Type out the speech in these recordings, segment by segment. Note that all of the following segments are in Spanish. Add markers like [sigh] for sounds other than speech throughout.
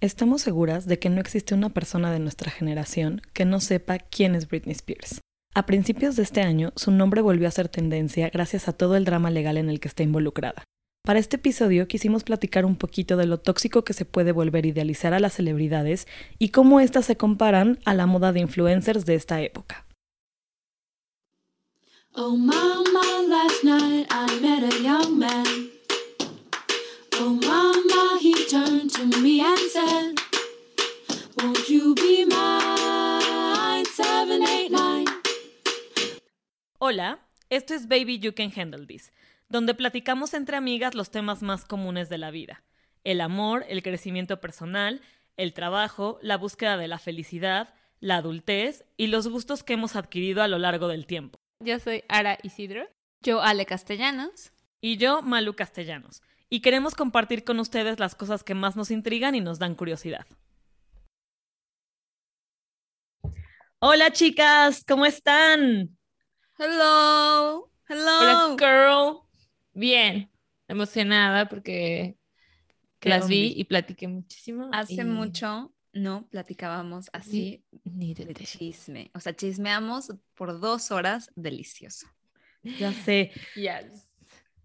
Estamos seguras de que no existe una persona de nuestra generación que no sepa quién es Britney Spears. A principios de este año, su nombre volvió a ser tendencia gracias a todo el drama legal en el que está involucrada. Para este episodio quisimos platicar un poquito de lo tóxico que se puede volver idealizar a las celebridades y cómo éstas se comparan a la moda de influencers de esta época. Oh mama, last night I met a young man. Oh mama, he turned to me and said, Won't you be mine? 789. Hola, esto es Baby You Can Handle This, donde platicamos entre amigas los temas más comunes de la vida. El amor, el crecimiento personal, el trabajo, la búsqueda de la felicidad, la adultez y los gustos que hemos adquirido a lo largo del tiempo. Yo soy Ara Isidro. Yo, Ale Castellanos. Y yo, Malu Castellanos. Y queremos compartir con ustedes las cosas que más nos intrigan y nos dan curiosidad. Hola chicas, ¿cómo están? Hello. Hello. Hola, girl. Bien, emocionada porque las vi y platiqué muchísimo. Hace y mucho no platicábamos así Ni de de chisme. O sea, chismeamos por dos horas delicioso. Ya sé, Yes.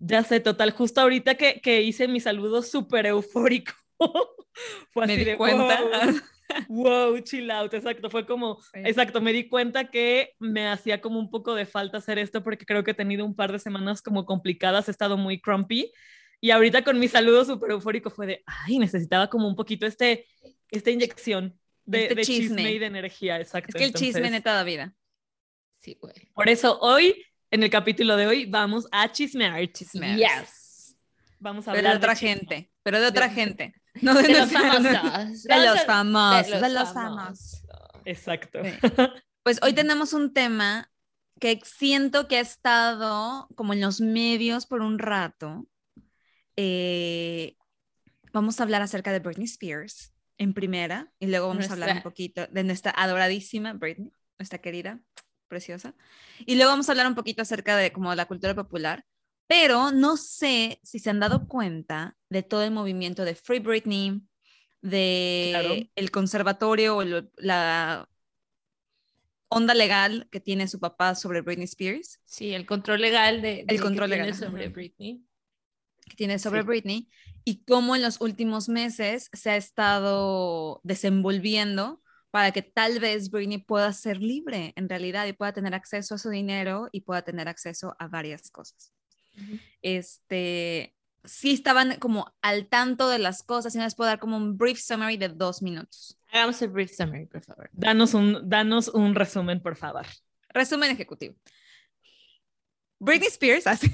Ya sé, total. Justo ahorita que, que hice mi saludo súper eufórico. [laughs] Fue Me así di de cuenta. Wow, wow, chill out, exacto. Fue como, Sí. exacto, me di cuenta que me hacía como un poco de falta hacer esto porque creo que he tenido un par de semanas como complicadas, he estado muy crumpy. Y ahorita con mi saludo súper eufórico fue de, ay, necesitaba como un poquito este, esta inyección de, Este de chisme. chisme. y de energía, exacto. Es que el chisme Entonces, neta da vida. Sí, güey. Por eso hoy, en el capítulo de hoy, vamos a chismear. Chismear. Yes. Vamos a Pero de hablar otra chisme. gente. Pero de otra gente. [laughs] No de, De los nuestra- famosos. De Vamos los famosos. de De los los famosos. Exacto. Sí. [laughs] Pues hoy tenemos un tema que siento que ha estado como en los medios por un rato. Eh, vamos a hablar acerca de Britney Spears en primera y luego vamos a hablar un Nuestra- poquito de nuestra adoradísima Britney, nuestra querida, preciosa. Y luego vamos a hablar un poquito acerca de como la cultura popular. Pero no sé si se han dado cuenta de todo el movimiento de Free Britney, de Claro. el conservatorio o la onda legal que tiene su papá sobre Britney Spears, Sí, el control legal de, de que control tiene legal, sobre ajá. Britney. que tiene sobre Sí. Britney, y cómo en los últimos meses se ha estado desenvolviendo para que tal vez Britney pueda ser libre en realidad y pueda tener acceso a su dinero y pueda tener acceso a varias cosas. Ujú. Este, sí estaban como al tanto de las cosas y les puedo dar como un brief summary de dos minutos. Hagamos el brief summary, por favor. Danos un, danos un resumen, por favor. Resumen ejecutivo. Britney Spears, [laughs] así,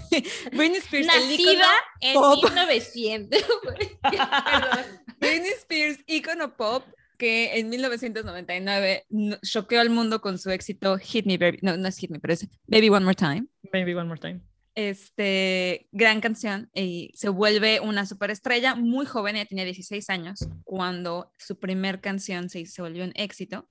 Britney Spears, Nacida en pop. 1900. [laughs] Perdón. [laughs] Britney Spears, ícono pop, que en 1999 no- choqueó al mundo con su éxito Hit Me Baby, no, no es Hit Me, pero es Baby One More Time. Maybe one more time. Este, gran canción y se vuelve una superestrella muy joven, ella tenía 16 años cuando su primer canción se, se volvió un éxito.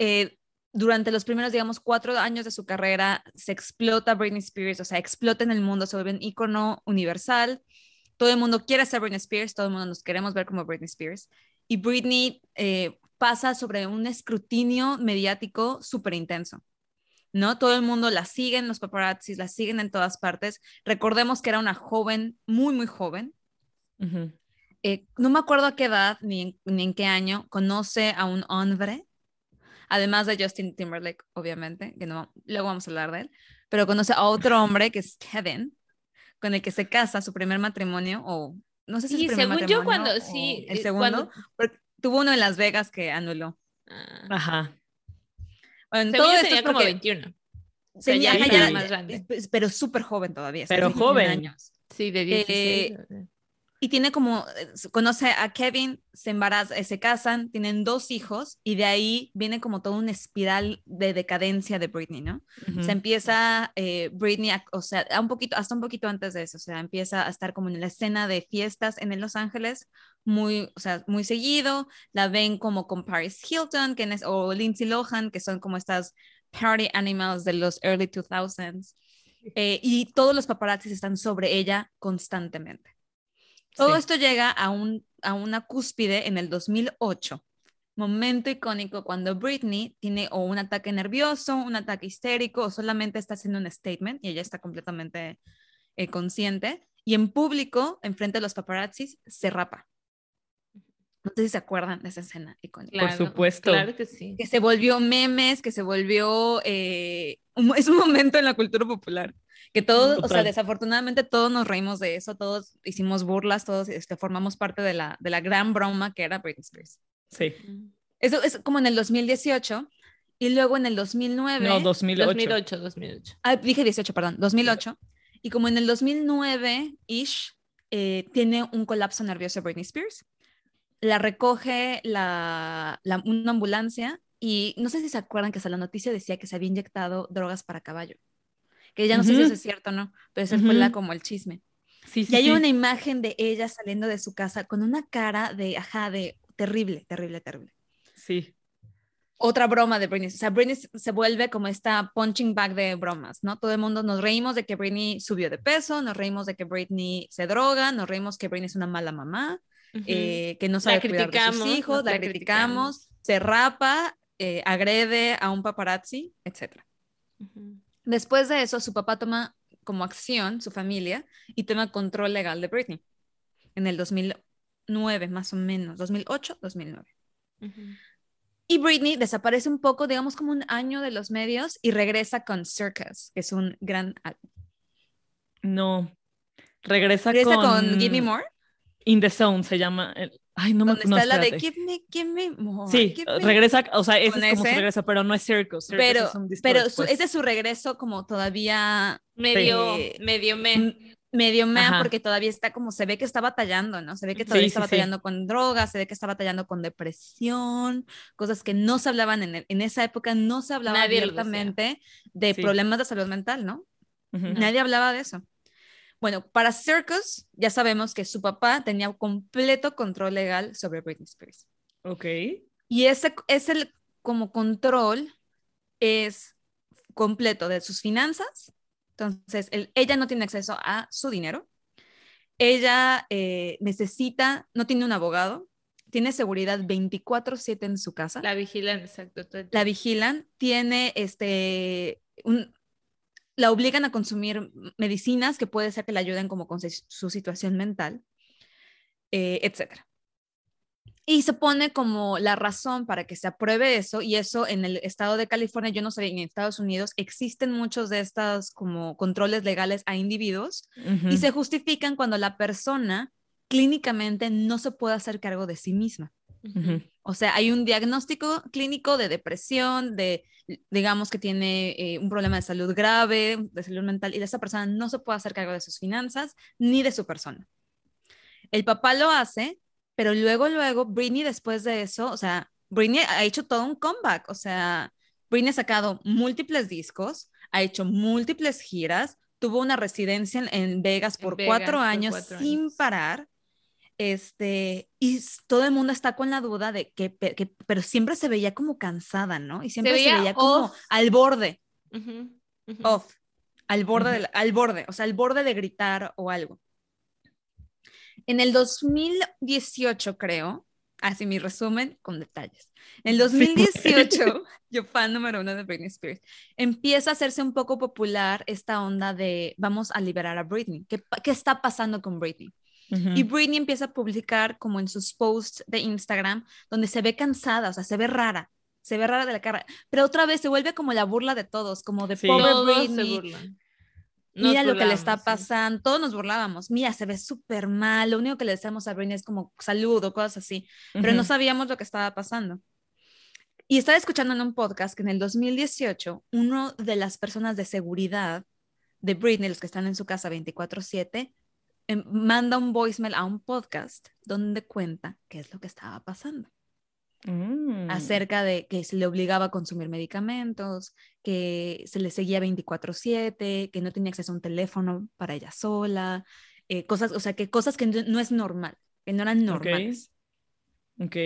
Eh, durante los primeros, digamos, cuatro años de su carrera, se explota Britney Spears, o sea, explota en el mundo, se vuelve un ícono universal. Todo el mundo quiere ser Britney Spears, todo el mundo nos queremos ver como Britney Spears. Y Britney eh, pasa sobre un escrutinio mediático súper intenso. ¿no? Todo el mundo la siguen, los paparazzis la siguen en todas partes. Recordemos que era una joven, muy, muy joven. Eh, no me acuerdo a qué edad ni en, ni en qué año conoce a un hombre, además de Justin Timberlake, obviamente, que no, luego vamos a hablar de él, pero conoce a otro hombre que es Kevin, con el que se casa, su primer matrimonio, o no sé si Sí, su primer según yo, cuando sí. el eh, segundo, cuando- porque tuvo uno en Las Vegas que anuló. Ah. Ajá. Bueno, Según todo yo esto tenía es como porque- 21. O sea, Tenía- ya, ya más grande. pero súper joven todavía. Pero 21 joven. años. Sí, de 16. Y tiene como, eh, conoce a Kevin, se embaraza, eh, se casan, tienen dos hijos y de ahí viene como toda una espiral de decadencia de Britney, ¿no? Se empieza eh, Britney, a- o sea, a un poquito, hasta un poquito antes de eso, o sea, empieza a estar como en la escena de fiestas en Los Ángeles, muy, o sea, muy seguido, la ven como con Paris Hilton que es, o Lindsay Lohan, que son como estas party animals de los early 2000s, eh, y todos los paparazzis están sobre ella constantemente. Todo Sí. esto llega a un a una cúspide en el 2008. Momento icónico cuando Britney tiene o un ataque nervioso, un ataque histérico o solamente está haciendo un statement y ella está completamente eh, consciente y en público, enfrente de los paparazzis, se rapa. No sé si se acuerdan de esa escena icónica. Por supuesto. Claro que sí. Que se volvió memes, que se volvió... eh, un- es un momento en la cultura popular. Que todos, o sea, Total. desafortunadamente todos nos reímos de eso, todos hicimos burlas, todos este, formamos parte de la, de la gran broma que era Britney Spears. Sí. Eso es como en el 2018 y luego en el 2009... No, 2008. 2008, 2008. Ah, dije 18, perdón, 2008. Y como en el 2009-ish, eh, tiene un colapso nervioso Britney Spears. La recoge la, la- una ambulancia y no sé si se acuerdan que hasta la noticia decía que se había inyectado drogas para caballo. Que ya no sé si eso es cierto o no, pero ese fue la, como el chisme. Sí, sí, Y hay sí. una imagen de ella saliendo de su casa con una cara de, ajá, de terrible, terrible, terrible Sí. otra broma de Britney. O sea, Britney se vuelve como esta punching bag de bromas, ¿no? Todo el mundo nos reímos de que Britney subió de peso, nos reímos de que Britney se droga, nos reímos que Britney es una mala mamá, Ujú. eh, que no sabe cuidar de sus criticamos, hijos, la, la criticamos, se rapa, eh, agrede a un paparazzi, etc. Ujú. Después de eso, su papá toma como acción, su familia, y toma control legal de Britney en el 2009, más o menos, 2008, 2009. Ujú. Y Britney desaparece un poco, digamos como un año de los medios y regresa con Circus, que es un gran álbum. No. Regresa, Regresa con... con, Give Me More, In the Zone se llama. el- Ay, no me no, está la de. Give Me, Give Me More. Sí, me- regresa, o sea, ese es como su ese. regresa, pero no es Circus. Circus Pero, es un disco pero su- ese es su regreso como todavía Medio, medio me. m- medio mea Ajá. porque todavía está como se ve que está batallando, ¿no? Se ve que todavía sí, está sí. batallando con drogas, se ve que está batallando con depresión, cosas que no se hablaban en, el- en esa época, no se hablaba Nadie abiertamente de problemas de salud mental, ¿no? Nadie hablaba de eso. Bueno, para Circus ya sabemos que su papá tenía completo control legal sobre Britney Spears. Ok. Y ese, ese como control es completo de sus finanzas. Entonces, ella no tiene acceso a su dinero. Ella eh, necesita, no tiene un abogado, tiene seguridad 24/7 en su casa. La vigilan, exacto. el la vigilan, tiene este, un, la obligan a consumir medicinas que puede ser que le ayuden como con su- situación mental, eh, etcétera. Y se pone como la razón para que se apruebe eso, y eso en el estado de California, yo no sé, en Estados Unidos existen muchos de estos como controles legales a individuos y se justifican cuando la persona clínicamente no se puede hacer cargo de sí misma. O sea, hay un diagnóstico clínico de depresión, de, digamos que tiene eh, un problema de salud grave, de salud mental, y esa persona no se puede hacer cargo de sus finanzas ni de su persona. El papá lo hace, pero luego, luego, Britney después de eso, o sea, Britney ha hecho todo un comeback, o sea, Britney ha sacado múltiples discos, ha hecho múltiples giras, tuvo una residencia en, en Vegas En por Vegas cuatro por años sin años. parar. Este, y todo el mundo está con la duda de que, pe- que- pero siempre se veía como cansada, ¿no? Y siempre se veía veía, como al borde, ujú. off, al borde, al borde, o sea, al borde de gritar o algo. En el 2018, creo, así mi resumen con detalles. En el Sí. 2018, [laughs] yo fan número uno de Britney Spears, empieza a hacerse un poco popular esta onda de vamos a liberar a Britney. ¿Qué, pa- qué está pasando con Britney? Y Britney empieza a publicar como en sus posts de Instagram, donde se ve cansada, o sea, se ve rara, se ve rara de la cara, pero otra vez se vuelve como la burla de todos, como de Sí. pobre Todos se Britney, mira lo que le está burlábamos, sí. pasando, todos nos burlábamos, mira, se ve súper mal, lo único que le decíamos a Britney es como salud o cosas así, pero no sabíamos lo que estaba pasando. Y estaba escuchando en un podcast que en el 2018, uno de las personas de seguridad de Britney, los que están en su casa 24/7, em, manda un voicemail a un podcast donde cuenta qué es lo que estaba pasando. Mm. Acerca de que se le obligaba a consumir medicamentos, que se le seguía 24/7, que no tenía acceso a un teléfono para ella sola, eh, cosas, o sea, que cosas que no, es normal, que no eran normales. Ok.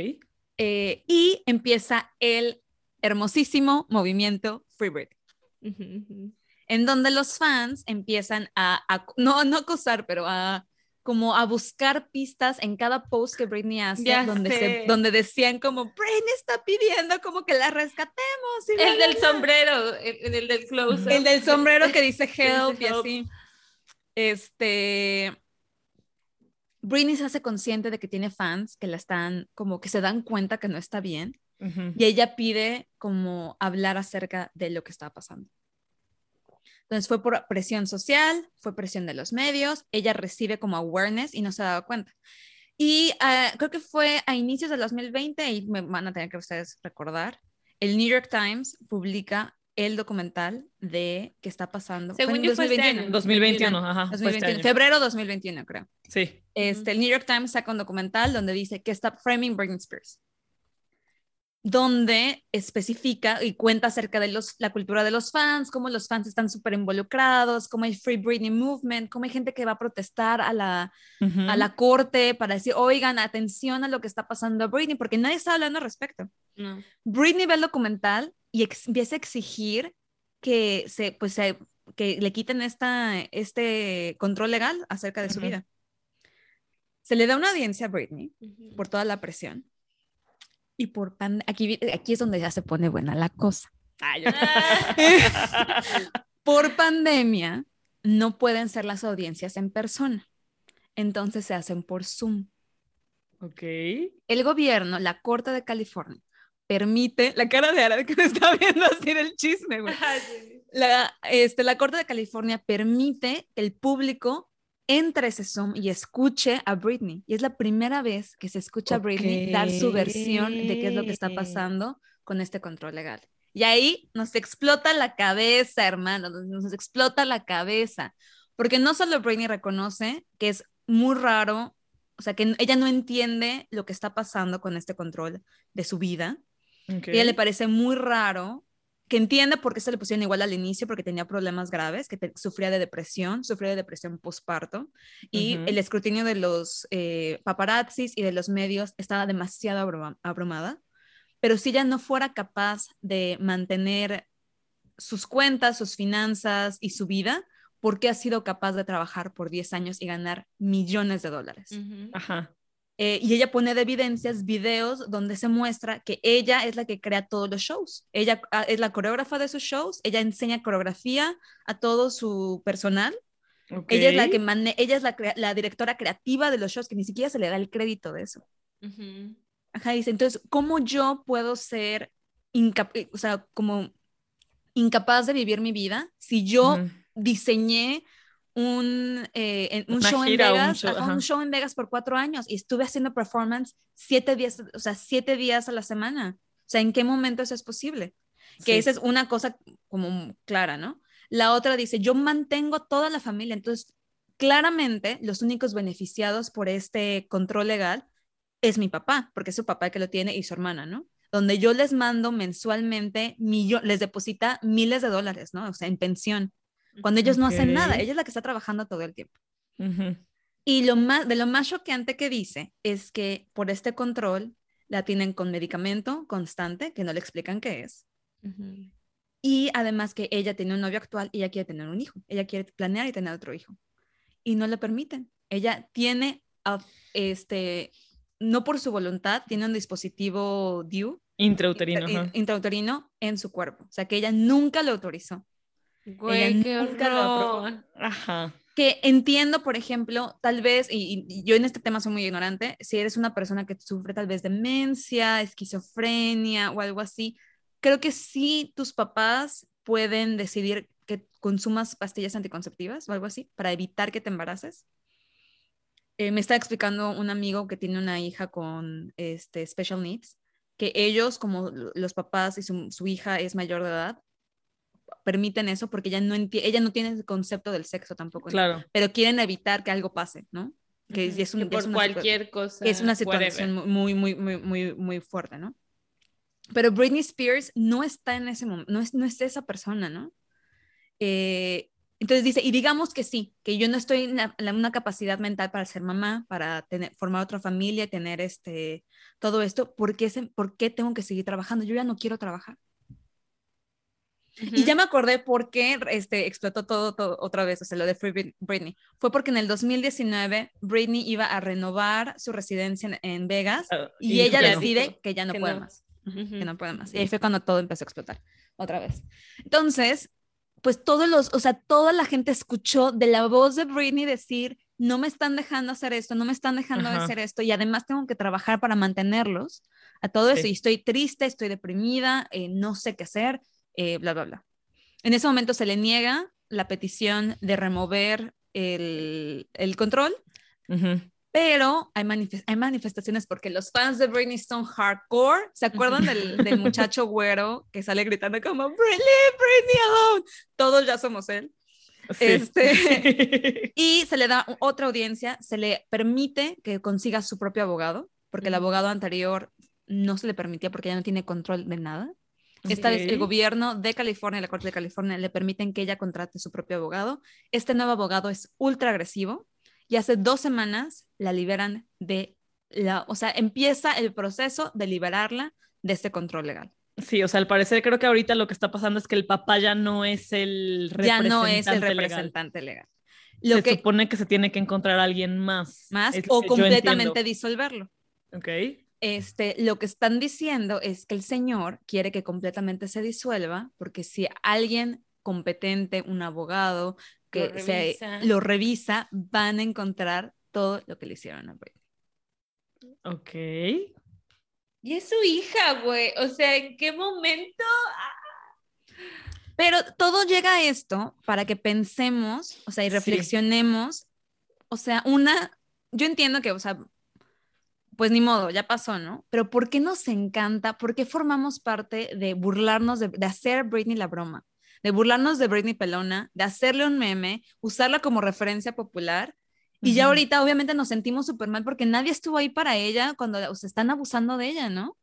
Eh, y empieza el hermosísimo movimiento Free Britney, Ujú, ujú. En donde los fans empiezan a, a- no, no acosar, pero a como a buscar pistas en cada post que Britney hace, Ya donde, se- donde decían como, Britney está pidiendo como que la rescatemos. y El del bla". sombrero, el, el del close El del sombrero que dice [laughs] help y así. Este. Britney se hace consciente de que tiene fans que la están, como que se dan cuenta que no está bien. Ujú. Y ella pide como hablar acerca de lo que estaba pasando. Entonces fue por presión social, fue presión de los medios, ella recibe como awareness y no se daba cuenta. Y ah, creo que fue a inicios del 2020, y me van a tener que ustedes recordar, el New York Times publica el documental de qué está pasando. Según en yo fue este 2021. año. 2021, ajá. fue este 2021, año. febrero 2021, creo. Sí. Este, el New York Times saca un documental donde dice que está framing Britney Spears, donde especifica y cuenta acerca de los, la cultura de los fans, cómo los fans están súper involucrados, cómo hay Free Britney Movement, cómo hay gente que va a protestar a la, a la corte para decir, oigan, atención a lo que está pasando a Britney, porque nadie está hablando al respecto. No. Britney ve el documental y empieza a exigir que, se, pues, se- que le quiten esta, este control legal acerca de su vida. Se le da una audiencia a Britney por toda la presión. Y por pan aquí, aquí es donde ya se pone buena la cosa. [laughs] Por pandemia, no pueden ser las audiencias en persona. Entonces se hacen por Zoom. ok. El gobierno, la Corte de California, permite, la cara de Ara que me está viendo así del chisme, güey. La, este, la Corte de California permite que el público entre a ese Zoom y escuche a Britney. Y es la primera vez que se escucha a Britney dar su versión de qué es lo que está pasando con este control legal. Y ahí nos explota la cabeza, hermano, nos, explota la cabeza. Porque no solo Britney reconoce que es muy raro, o sea, que ella no entiende lo que está pasando con este control de su vida, ok. a ella le parece muy raro, que entiende por qué se le pusieron igual al inicio, porque tenía problemas graves, que te- sufría de depresión, sufría de depresión postparto, y el escrutinio de los eh, paparazzis y de los medios estaba demasiado abruma- abrumada. Pero si ella no fuera capaz de mantener sus cuentas, sus finanzas y su vida, ¿por qué ha sido capaz de trabajar por 10 años y ganar millones de dólares? Ajá. Eh, y ella pone de evidencias videos donde se muestra que ella es la que crea todos los shows. Ella ah, es la coreógrafa de sus shows, ella enseña coreografía a todo su personal. ok. Ella es la que mane- ella es la, la directora creativa de los shows, que ni siquiera se le da el crédito de eso. Ujú. Ajá, dice, entonces, ¿cómo yo puedo ser incap- o sea, como incapaz de vivir mi vida si yo Ujú. diseñé un, eh, un show en un Vegas, show, un show en Vegas por cuatro años y estuve haciendo performance siete días, o sea, siete días a la semana. O sea, ¿en qué momento eso es posible? Que Sí. esa es una cosa como clara, ¿no? La otra dice, yo mantengo toda la familia, entonces claramente los únicos beneficiados por este control legal es mi papá, porque es su papá el que lo tiene y su hermana, ¿no? Donde yo les mando mensualmente, les deposita miles de dólares, ¿no? O sea, en pensión, cuando ellos no hacen nada, ella es la que está trabajando todo el tiempo. Ujú. Y lo más, de lo más choqueante que dice es que por este control la tienen con medicamento constante, que no le explican qué es, Ujú. y además que ella tiene un novio actual y ella quiere tener un hijo, ella quiere planear y tener otro hijo, y no le permiten. Ella tiene, ah, este, no por su voluntad, tiene un dispositivo DIU, Intrauterino. intra- intrauterino, en su cuerpo, o sea que ella nunca lo autorizó. Güey, qué nunca lo. Ajá. que entiendo, por ejemplo, tal vez, y, y yo en este tema soy muy ignorante, si eres una persona que sufre tal vez demencia, esquizofrenia o algo así, creo que sí tus papás pueden decidir que consumas pastillas anticonceptivas o algo así para evitar que te embaraces. Eh, me está explicando un amigo que tiene una hija con este, special needs, que ellos, como lo- los papás y su, su hija es mayor de edad, permiten eso porque ella no, enti- ella no tiene el concepto del sexo tampoco Claro. pero quieren evitar que algo pase, ¿no? Que Ujú. es, un- Que es por una situa- cualquier cosa. es una whatever. situación muy, muy, muy, muy, muy fuerte, ¿no? Pero Britney Spears no está en ese momento, no es, no es esa persona, ¿no? Eh, entonces dice, y digamos que sí, que yo no estoy en la- en una capacidad mental para ser mamá, para tener, formar otra familia, tener este, todo esto, ¿por qué, se- ¿por qué tengo que seguir trabajando? Yo ya no quiero trabajar. Y ya me acordé por qué este, explotó todo, todo otra vez, o sea, lo de Free Britney. Fue porque en el 2019 Britney iba a renovar su residencia en, en Vegas Ah, y, y ella no. decide que ya no Que puede no. más, Ujú. que no puede más. Y ahí fue cuando todo empezó a explotar otra vez. Entonces, pues todos los, o sea, toda la gente escuchó de la voz de Britney decir, no me están dejando hacer esto, no me están dejando Ajá. hacer esto y además tengo que trabajar para mantenerlos a todo eso y estoy triste, estoy deprimida, eh, no sé qué hacer, eh, bla, bla, bla. En ese momento se le niega la petición de remover el, el control, pero hay, manifes- hay manifestaciones porque los fans de Britney son hardcore. ¿Se acuerdan del, del muchacho güero que sale gritando como Britney, Britney alone? Todos ya somos él. Sí. Este- [laughs] Y se le da otra audiencia, se le permite que consiga su propio abogado, porque el abogado anterior no se le permitía porque ya no tiene control de nada. Esta vez el gobierno de California, la Corte de California, le permiten que ella contrate su propio abogado. Este nuevo abogado es ultra agresivo y hace dos semanas la liberan de la, o sea, empieza el proceso de liberarla de este control legal. Sí, o sea, al parecer creo que ahorita lo que está pasando es que el papá ya no es el Ya no es el representante legal. representante legal. Lo se que supone que se tiene que encontrar a alguien más. más o completamente disolverlo. Ok. Este, lo que están diciendo es que el señor quiere que completamente se disuelva, porque si alguien competente, un abogado, que Lo se- revisa. lo revisa, van a encontrar todo lo que le hicieron a Britney. Ok. Y es su hija, güey. O sea, ¿en qué momento? Pero todo llega a esto para que pensemos, o sea, y Sí. reflexionemos. O sea, una, yo entiendo que, o sea, pues ni modo, ya pasó, ¿no? Pero ¿por qué nos encanta? ¿Por qué formamos parte de burlarnos, de, de hacer Britney la broma? De burlarnos de Britney Pelona, de hacerle un meme, usarla como referencia popular. Y ya ahorita obviamente nos sentimos súper mal porque nadie estuvo ahí para ella cuando se están abusando de ella, ¿no?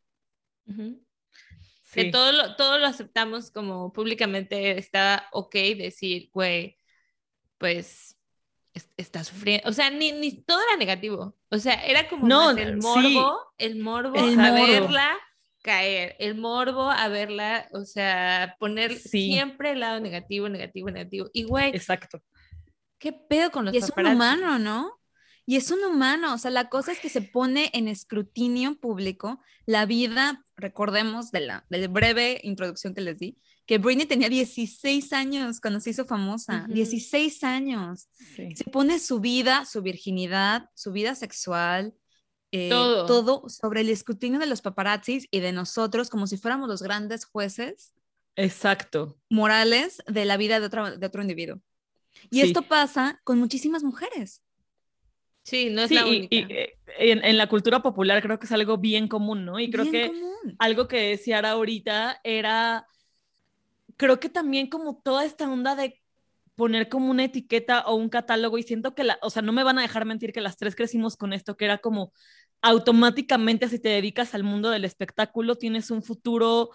Sí. Que todo lo, todo lo aceptamos como públicamente está ok decir, güey, pues es- está sufriendo. O sea, ni, ni todo era negativo. O sea, era como No, más el sí. morbo, el morbo El a morbo. verla caer, el morbo a verla, o sea, poner Sí. siempre el lado negativo, negativo, negativo. Y güey, Exacto. ¿qué pedo con los Y es un humano, ¿no? Y es un humano, o sea, la cosa es que se pone en escrutinio público la vida, recordemos de la, de la breve introducción que les di, que Britney tenía 16 años cuando se hizo famosa, Ujú. 16 años. Sí. Se pone su vida, su virginidad, su vida sexual, eh, Todo. todo sobre el escrutinio de los paparazzis y de nosotros como si fuéramos los grandes jueces Exacto. morales de la vida de otro, de otro individuo. Y Sí. esto pasa con muchísimas mujeres. Sí, no es Sí, la y, única. y, eh, en, en la cultura popular creo que es algo bien común, ¿no? Y creo Bien que común. algo que decía Ara ahorita era, creo que también como toda esta onda de poner como una etiqueta o un catálogo y siento que, la, o sea, no me van a dejar mentir que las tres crecimos con esto, que era como automáticamente si te dedicas al mundo del espectáculo tienes un futuro,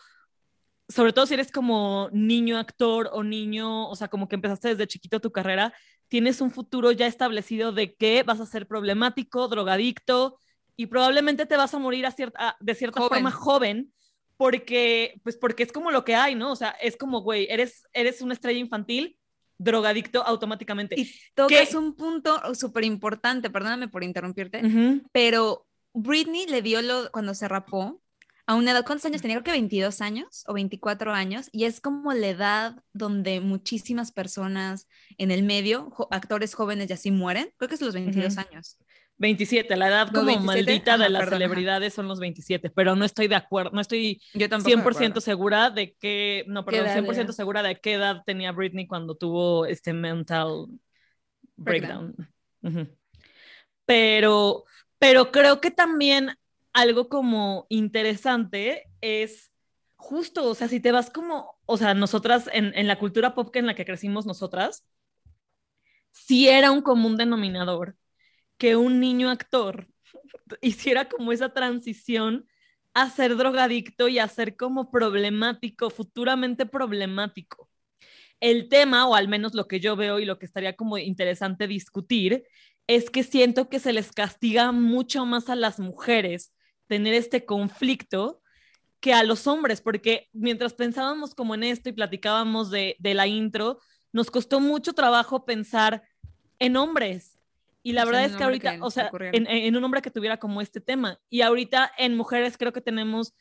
sobre todo si eres como niño actor o niño, o sea, como que empezaste desde chiquito tu carrera, tienes un futuro ya establecido de que vas a ser problemático, drogadicto y probablemente te vas a morir a cierta, de cierta Joven. forma joven porque, pues porque es como lo que hay, ¿no? O sea, es como, güey, eres, eres una estrella infantil, drogadicto automáticamente. Y tocas ¿Qué? un punto súper importante, perdóname por interrumpirte, pero Britney le dio lo cuando se rapó a una edad, ¿cuántos años tenía? Creo que 22 años o 24 años, y es como la edad donde muchísimas personas en el medio, jo- actores jóvenes y así mueren, creo que es los 22 Ujú. años. 27, la edad ¿No, como 27? maldita de Ajá, las perdón, ajá. celebridades son los 27, pero no estoy de acuerdo, no estoy Yo 100% segura de que, no, perdón, edad 100% era? segura de qué edad tenía Britney cuando tuvo este mental breakdown. Pero, pero creo que también algo como interesante es justo, o sea, si te vas como, o sea, nosotras en, en la cultura pop que en la que crecimos nosotras, sí era un común denominador que un niño actor [laughs] hiciera como esa transición a ser drogadicto y a ser como problemático, futuramente problemático. El tema, o al menos lo que yo veo y lo que estaría como interesante discutir, es que siento que se les castiga mucho más a las mujeres tener este conflicto que a los hombres, porque mientras pensábamos como en esto y platicábamos de, de la intro, nos costó mucho trabajo pensar en hombres. Y la O sea, verdad es que ahorita, que o sea, en, en un hombre que tuviera como este tema. Y ahorita en mujeres creo que tenemos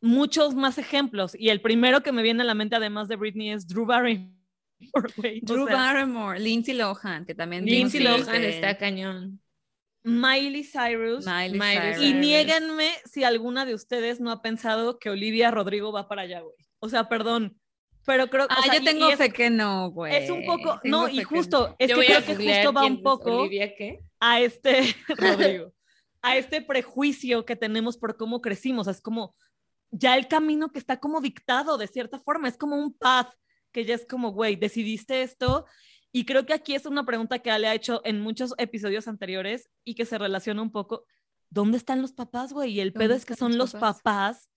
muchos más ejemplos. Y el primero que me viene a la mente, además de Britney, es Drew Barrymore. [laughs] Drew sea, Barrymore, Lindsay Lohan, que también Lindsay Lohan que- está cañón. Miley Cyrus. Miley Miley Cyrus. Y niéganme si alguna de ustedes no ha pensado que Olivia Rodrigo va para allá, güey. O sea, perdón. Pero creo Ah, o sea, yo tengo es, fe que no, güey. es un poco, Tengo no, y que justo, es que creo que justo va un poco Olivia, ¿qué? a este, [laughs] [laughs] Rodrigo, a este prejuicio que tenemos por cómo crecimos. Es como ya el camino que está como dictado de cierta forma, es como un path que ya es como, güey, decidiste esto. Y creo que aquí es una pregunta que Ale ha hecho en muchos episodios anteriores y que se relaciona un poco. ¿Dónde están los papás, güey? Y el ¿Dónde pedo es que son los los papás?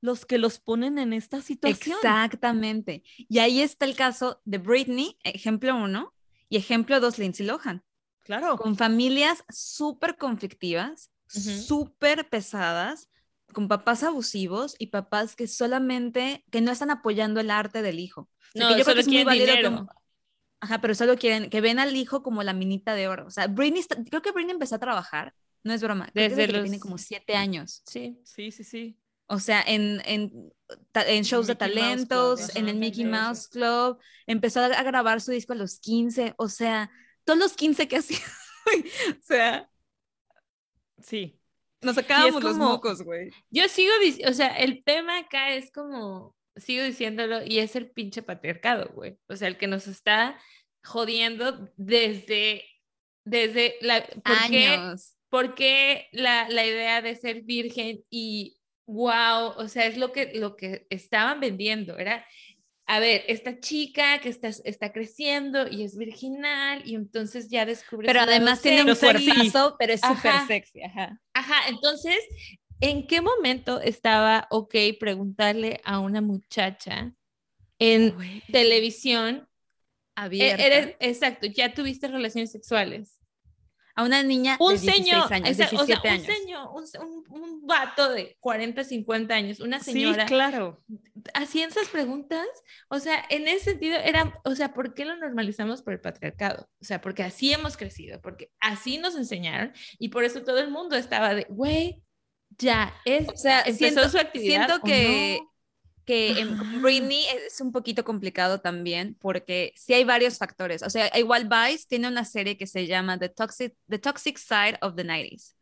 Los que los ponen en esta situación. Exactamente. Y ahí está el caso de Britney, ejemplo uno, y ejemplo dos, Lindsay Lohan, Claro. con familias súper conflictivas, Ujú. súper pesadas, con papás abusivos y papás que solamente, que no están apoyando el arte del hijo. O sea, No, que yo creo solo que es muy dinero. como- Ajá, pero solo quieren que ven al hijo como la minita de oro. O sea, Britney, está- creo que Britney empezó a trabajar, no es broma, Desde desde que los- tiene como siete años. Sí. Sí, sí, sí. O sea, en, en, en shows de Club, talentos, ajá, en el Mickey Mouse Club, empezó a, grabar su disco a los 15, o sea, todos los 15 que [laughs] hacía, o sea, Sí. nos sacábamos los mocos, güey. Yo sigo diciendo, o sea, el tema acá es como, sigo diciéndolo, y es el pinche patriarcado, güey. O sea, el que nos está jodiendo desde, desde la... ¿por qué, Años. por qué la, la idea de ser virgen y wow, o sea, es lo que, lo que estaban vendiendo, era... A ver, esta chica que está, está creciendo y es virginal y entonces ya descubre Pero además tiene un cuerpazo, pero es súper Ajá. sexy, ajá. Ajá, entonces, ¿en qué momento estaba ok preguntarle a una muchacha en televisión? e- Abierta. Eres, exacto, ya tuviste relaciones sexuales. A una niña Un de 16 señor, años, esa- o sea, 17 un señor, un, un, vato de 40, 50 años, una señora, Sí, claro. hacían esas preguntas, o sea, en ese sentido era, o sea, ¿por qué lo normalizamos por el patriarcado? O sea, porque así hemos crecido, porque así nos enseñaron y por eso todo el mundo estaba de, güey, ya, es, O sea, empezó siento, su actividad. siento o que, no. Que en. Britney es un poquito complicado también porque sí hay varios factores. O sea, igual Vice tiene una serie que se llama The Toxic, The Toxic Side of the 90s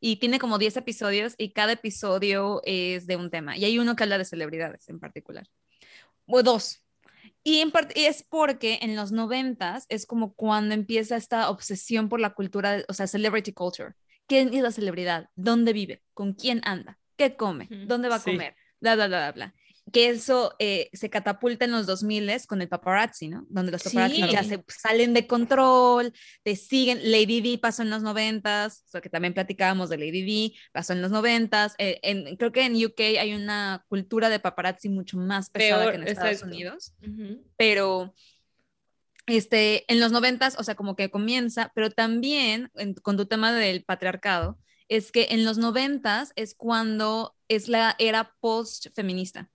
y tiene como 10 episodios y cada episodio es de un tema. Y hay uno que habla de celebridades en particular. O dos. Y, en part- y es porque en los noventas es como cuando empieza esta obsesión por la cultura, o sea, celebrity culture. ¿Quién es la celebridad? ¿Dónde vive? ¿Con quién anda? ¿Qué come? ¿Dónde va a Sí. comer? Bla, bla, bla, bla. Que eso eh, se catapulta en los 2000 con el paparazzi, ¿no? Donde los paparazzi Sí. ya se salen de control, te siguen. Lady D pasó en los 90s, o sea, que también platicábamos de Lady D, pasó en los 90s. eh, en, creo que en UK hay una cultura de paparazzi mucho más pesada Peor, que en Estados exacto. Unidos Ujú. pero este, en los noventas, o sea, como que comienza, pero también en- con tu tema del patriarcado, es que en los noventas es cuando es la era post-feminista.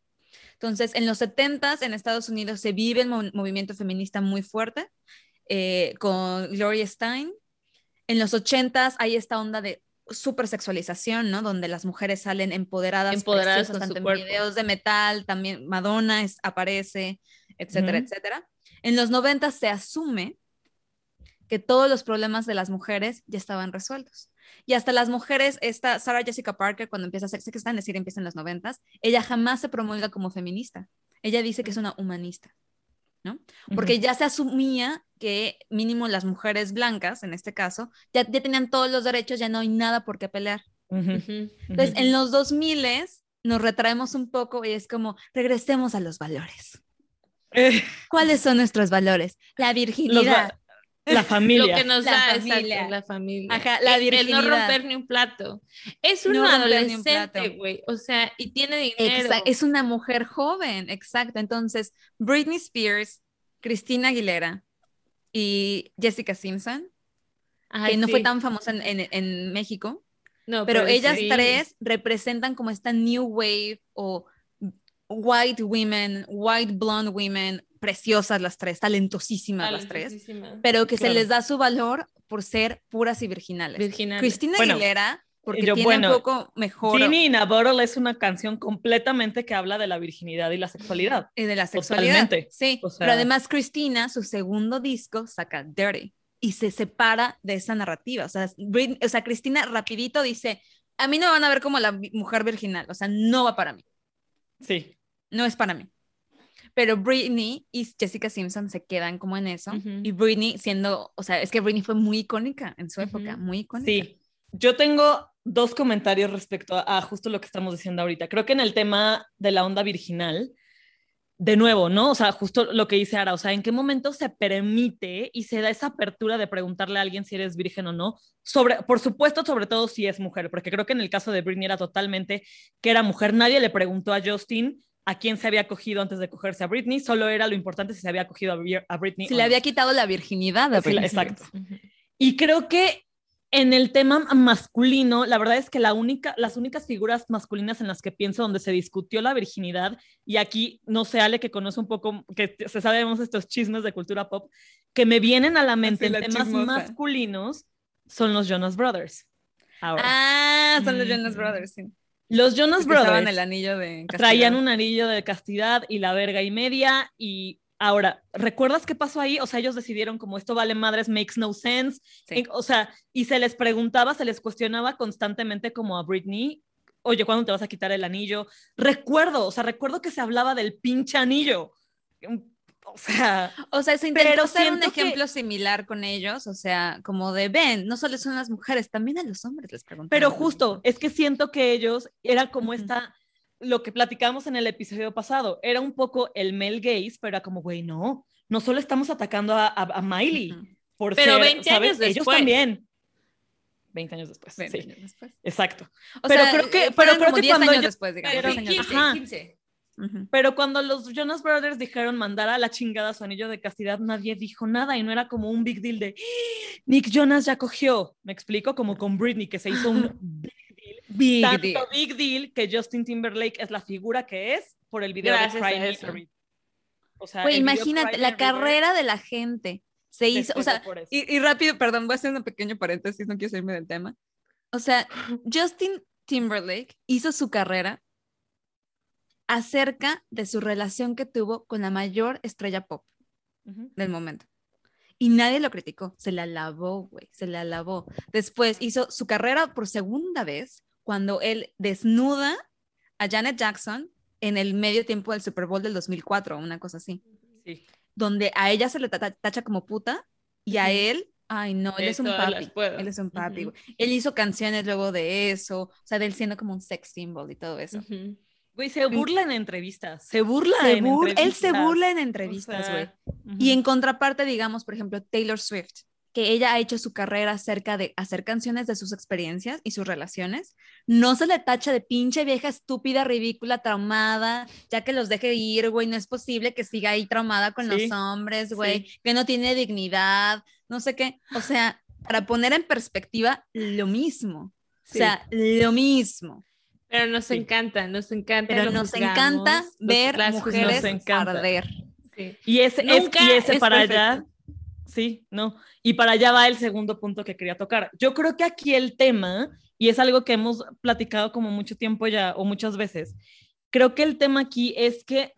Entonces, en los setentas en Estados Unidos se vive el mo- movimiento feminista muy fuerte eh, con Gloria Stein. En los ochentas hay esta onda de supersexualización, ¿no? Donde las mujeres salen empoderadas, Empoderadas con tanto en videos de metal, también Madonna es- aparece, etcétera, etcétera. En los 90 se asume que todos los problemas de las mujeres ya estaban resueltos. Y hasta las mujeres, esta Sarah Jessica Parker, cuando empieza a hacer, sé que está en decir empieza en los 90, ella jamás se promulga como feminista. Ella dice que es una humanista, ¿no? Porque ya se asumía que mínimo las mujeres blancas, en este caso, ya, ya tenían todos los derechos, ya no hay nada por qué pelear. Ujú. Entonces, en los 2000 nos retraemos un poco y es como, regresemos a los valores. Eh, ¿Cuáles son nuestros valores? La los virginidad. va- la [laughs] Lo familia. que nos La da familia. exacto, la familia. Ajá, la El- el no romper ni un plato. Es un No adolescente, güey. O sea, y tiene dinero. Es una mujer joven, exacto. Entonces, Britney Spears, Cristina Aguilera y Jessica Simpson, Ay, que no fue tan famosa en, en- en México, No, pero ellas sí. tres representan como esta new wave o white women, white blonde women, preciosas las tres, talentosísimas las tres, pero que Claro. se les da su valor por ser puras y virginales. Virginales. Cristina Bueno, Aguilera, porque yo, tiene bueno, un poco mejor Ginny in a Bottle es una canción completamente que habla de la virginidad y la sexualidad. eh, de la sexualidad. Totalmente. Sí, O sea- pero además Cristina, su segundo disco, saca Dirty y se separa de esa narrativa. O sea, o sea, Cristina rapidito dice, a mí no me van a ver como la mujer virginal, o sea, no va para mí, Sí. no es para mí. Pero Britney y Jessica Simpson se quedan como en eso. Y Britney siendo, o sea, es que Britney fue muy icónica en su época, muy icónica. Sí, yo tengo dos comentarios respecto a, a justo lo que estamos diciendo ahorita. Creo que en el tema de la onda virginal, de nuevo, ¿no? O sea, justo lo que dice Ara, o sea, ¿en qué momento se permite y se da esa apertura de preguntarle a alguien si eres virgen o no? Sobre, por supuesto, sobre todo si es mujer, porque creo que en el caso de Britney era totalmente que era mujer. Nadie le preguntó a Justin a quién se había cogido antes de cogerse a Britney, solo era lo importante si se había cogido a, Britney. Se o le no. había quitado la virginidad a Sí, Britney. exacto. Ujú. Y creo que en el tema masculino, la verdad es que la única, las únicas figuras masculinas en las que pienso donde se discutió la virginidad, y aquí, no sé, Ale, que conoce un poco, que se sabemos estos chismes de cultura pop, que me vienen a la mente Así la en temas chismosa. masculinos, son los Jonas Brothers. Ahora, Ah, son los Jonas Ujú. Brothers, sí. Los Jonas Brothers el anillo de traían un anillo de castidad y la verga y media y ahora, ¿recuerdas qué pasó ahí? O sea, ellos decidieron como esto vale madres, makes no sense. Sí. O sea, y se les preguntaba, se les cuestionaba constantemente como a Britney, oye, ¿cuándo te vas a quitar el anillo? Recuerdo, o sea, recuerdo que se hablaba del pinche anillo. O sea, O sea, se intentó hacer un siento que- ejemplo similar con ellos, o sea, como de ven, no solo son las mujeres, también a los hombres les preguntan. pero justo, es que siento que ellos era como Ujú. esta, lo que platicamos en el episodio pasado, era un poco el male gaze, pero era como, güey, no, no solo estamos atacando a, a- a Miley Ujú. por Pero ser, 20 ¿sabes? años Ellos después. también. 20 años después, Veinte sí, años después. exacto. O Pero sea, creo que- eh, pero creo que 10 cuando años yo- después, digamos. Pero 10 años 15, Ajá. 15. Ujú. Pero cuando los Jonas Brothers dijeron mandar a la chingada su anillo de castidad, nadie dijo nada y no era como un big deal de "Ah, Nick Jonas ya cogió. Me explico, como con Britney, que se hizo un [laughs] big deal. Big Tanto deal. big deal que Justin Timberlake es la figura que es por el video Gracias de Cry River. O sea, imagínate, Cry la carrera de la gente se hizo, o sea, y, y rápido, perdón, voy a hacer un pequeño paréntesis, no quiero salirme del tema. O sea, Justin Timberlake hizo su carrera acerca de su relación que tuvo con la mayor estrella pop Ujú. del momento. Y nadie lo criticó, se le alabó, güey, se le alabó. Después hizo su carrera por segunda vez cuando él desnuda a Janet Jackson en el medio tiempo del Super Bowl del 2004, una cosa así, Sí. donde a ella se le ta- tacha como puta y a él, ay no, él es un papi, él es un papi, Ujú. güey. Él hizo canciones luego de eso, o sea, de él siendo como un sex symbol y todo eso. Ujú. Güey, se burla en entrevistas. Se burla Se en bur- él se entrevistas. burla en O entrevistas, sea, güey. ujú. Y en contraparte, digamos, por ejemplo, Taylor Swift, que ella ha hecho su carrera acerca de hacer canciones de sus experiencias y sus relaciones, no se le tacha de pinche vieja estúpida, ridícula, traumada, ya que los deje ir, güey, no es posible que siga ahí traumada con Sí, los hombres, güey, sí. que no tiene dignidad, no sé qué. O sea, para poner en perspectiva, lo mismo. Sí. O sea, lo mismo. Pero nos Sí. encanta, nos encanta. Pero nos juzgamos, encanta ver las mujeres encanta. arder. Sí. Y ese, es, Nunca y ese es para perfecto. allá, sí, no. Y para allá va el segundo punto que quería tocar. Yo creo que aquí el tema, y es algo que hemos platicado como mucho tiempo ya o muchas veces, creo que el tema aquí es que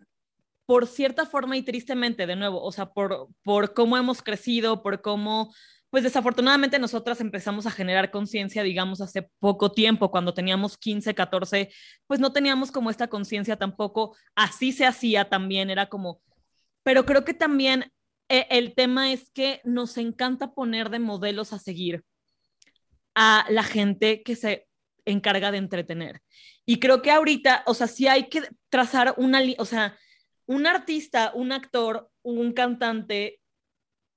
por cierta forma y tristemente, de nuevo, o sea, por, por cómo hemos crecido, por cómo, pues desafortunadamente nosotras empezamos a generar conciencia, digamos, hace poco tiempo, cuando teníamos 15, 14, pues no teníamos como esta conciencia tampoco, así se hacía también, era como, pero creo que también eh, el tema es que nos encanta poner de modelos a seguir a la gente que se encarga de entretener. Y creo que ahorita, o sea, sí hay que trazar una, o sea, un artista, un actor, un cantante,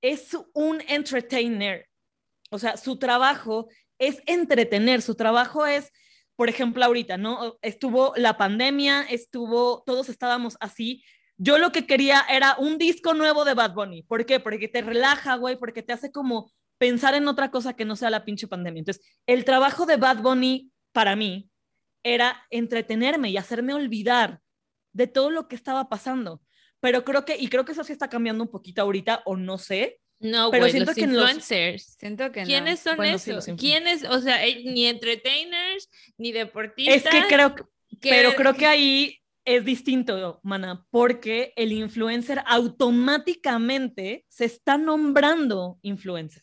es un entertainer. O sea, su trabajo es entretener, su trabajo es, por ejemplo, ahorita, ¿no? Estuvo la pandemia, estuvo, todos estábamos así. Yo lo que quería era un disco nuevo de Bad Bunny. ¿Por qué? Porque te relaja, güey, porque te hace como pensar en otra cosa que no sea la pinche pandemia. Entonces, el trabajo de Bad Bunny para mí era entretenerme y hacerme olvidar de todo lo que estaba pasando. Pero creo que, y creo que eso sí está cambiando un poquito ahorita, o no sé, No, Pero güey, siento los que en los- influencers. Siento que no. ¿Quiénes son Bueno, esos? ¿Quiénes? O sea, eh, ni entertainers, ni deportistas. es que creo que, que- pero creo que ahí es distinto, mana, porque el influencer automáticamente se está nombrando influencer.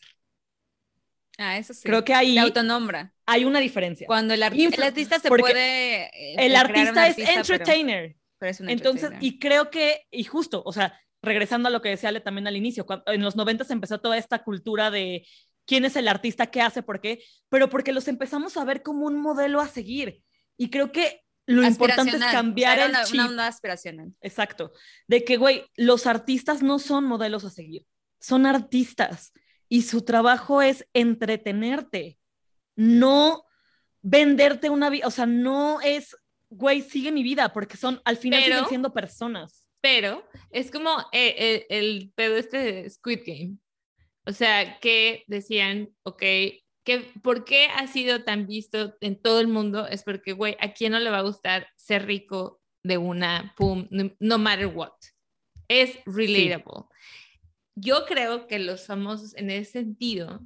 Ah, eso sí. Creo que ahí Se autonombra. hay una diferencia. Cuando el, arti- Influ- el artista se puede. eh, El un artista es artista, pero- entertainer. Pero es un Entonces, y creo que, y justo, o sea, regresando a lo que decía Ale también al inicio, cuando, en los 90 empezó toda esta cultura de quién es el artista, qué hace, por qué, pero porque los empezamos a ver como un modelo a seguir. Y creo que lo importante es cambiar o sea, el una, chip. una onda aspiracional. Exacto. De que, güey, los artistas no son modelos a seguir, son artistas y su trabajo es entretenerte, no venderte una vida, o sea, no es, güey, sigue mi vida, porque son, al final Pero- siguen siendo personas. Pero es como eh, eh, el pedo este de Squid Game. O sea, que decían, ok, que ¿por qué ha sido tan visto en todo el mundo? Es porque, güey, ¿a quién no le va a gustar ser rico de una, pum, no, no matter what? Es relatable. Yo creo que los famosos en ese sentido,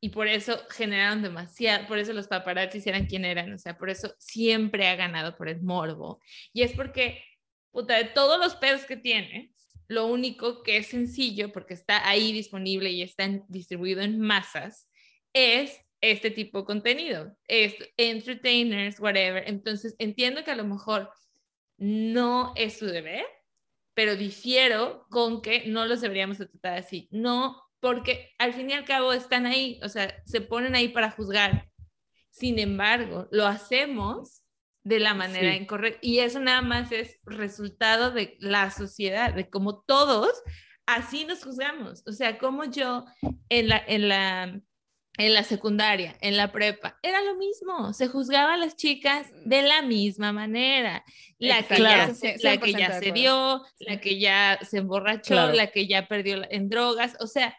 y por eso generaron demasiado, por eso los paparazzis eran quien eran, o sea, por eso siempre ha ganado por el morbo. Y es porque puta, de todos los pedos que tiene, lo único que es sencillo, porque está ahí disponible y está en- distribuido en masas, es este tipo de contenido. Es entertainers, whatever. Entonces, entiendo que a lo mejor no es su deber, pero difiero con que no los deberíamos de tratar así. No, porque al fin y al cabo están ahí, o sea, se ponen ahí para juzgar. Sin embargo, lo hacemos de la manera Sí. incorrecta. Y eso nada más es resultado de la sociedad, de cómo todos así nos juzgamos. O sea, como yo en la, en la, en la secundaria, en la prepa, era lo mismo. Se juzgaba a las chicas de la misma manera. La que Exacto. ya, Claro. se, la que 100% ya se dio, la que ya se emborrachó, Claro. la que ya perdió en drogas. O sea,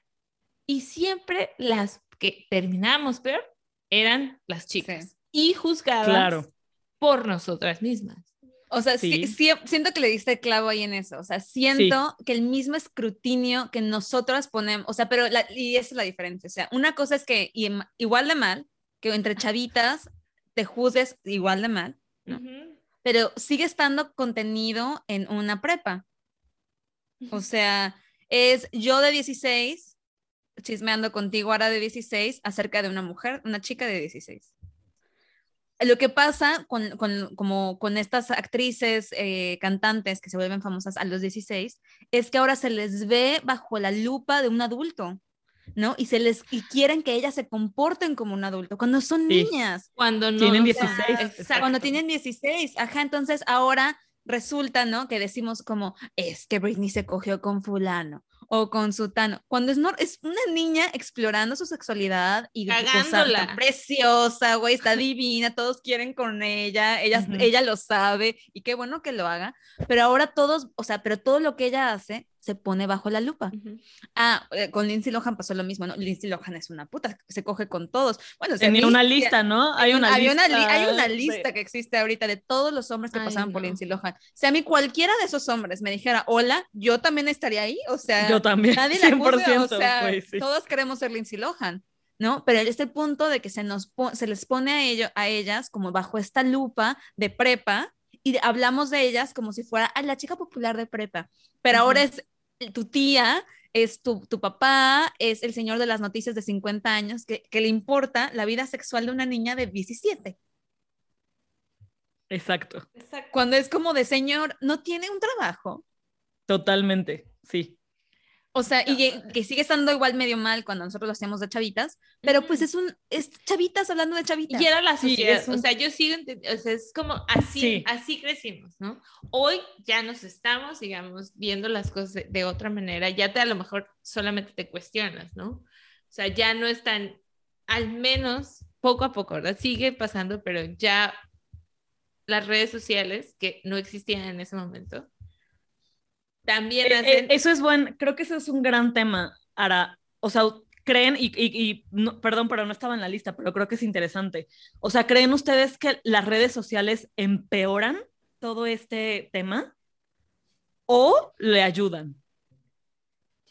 y siempre las que terminamos peor eran las chicas. Y juzgadas Claro. por nosotras mismas. O sea, sí. Sí. sí- siento que le diste clavo ahí en eso. O sea, siento que el mismo escrutinio que nosotras ponemos, o sea, pero, la, y esa es la diferencia. O sea, una cosa es que y- igual de mal, que entre chavitas te juzgues igual de mal, ¿no? Ujú. pero sigue estando contenido en una prepa. O sea, es yo de 16 chismeando contigo ahora de 16 acerca de una mujer, una chica de 16. Lo que pasa con, con, como con estas actrices, eh, cantantes que se vuelven famosas a los 16, es que ahora se les ve bajo la lupa de un adulto, ¿no? Y, se les, y quieren que ellas se comporten como un adulto, cuando son Sí. niñas. Cuando no. Tienen o sea, 16, exacto. Cuando tienen 16, ajá, entonces ahora resulta, ¿no? Que decimos como, es que Britney se cogió con fulano o con sutano, cuando es, no, es una niña explorando su sexualidad y Cagándola. está preciosa, güey, está [laughs] divina, todos quieren con ella, ella, ella lo sabe y qué bueno que lo haga, pero ahora todos, o sea, pero todo lo que ella hace se pone bajo la lupa. Ah, eh, con Lindsay Lohan pasó lo mismo, ¿no? Lindsay Lohan es una puta, se coge con todos. Bueno, Tenía una lista, ¿no? Hay una lista. una li- hay una lista que existe ahorita de todos los hombres que Ay, pasaban por. Lindsay Lohan. Si a mí cualquiera de esos hombres me dijera hola, yo también estaría ahí. O sea, Yo también, nadie la 100%, juzga, o sea, güey, sí. todos queremos ser Lindsay Lohan, ¿no? Pero este punto de que se nos se les pone a ello, a ellas como bajo esta lupa de prepa y hablamos de ellas como si fuera "Ay, la chica popular de prepa. Pero ahora es tu tía, es tu, tu papá, es el señor de las noticias de 50 años que, que le importa la vida sexual de una niña de 17. Exacto, Cuando es como de señor, no tiene un trabajo. totalmente, sí. O sea, y que- sigue estando igual medio mal cuando nosotros lo hacíamos de chavitas, pero pues es un, es chavitas hablando de chavitas. Y era la Sí, sociedad, es un- o sea, yo sigo, o sea, es como así, Sí. así crecimos, ¿no? Hoy ya nos estamos, digamos, viendo las cosas de, de otra manera, ya te a lo mejor solamente te cuestionas, ¿no? O sea, ya no es tan, al menos poco a poco, ¿verdad? Sigue pasando, pero ya las redes sociales, que no existían en ese momento, también Eh, eh, hacen... eso es buen, creo que eso es un gran tema, Ara. O sea, creen, y, y- y no- perdón, pero no estaba en la lista, pero creo que es interesante. O sea, ¿creen ustedes que las redes sociales empeoran todo este tema? o le ayudan.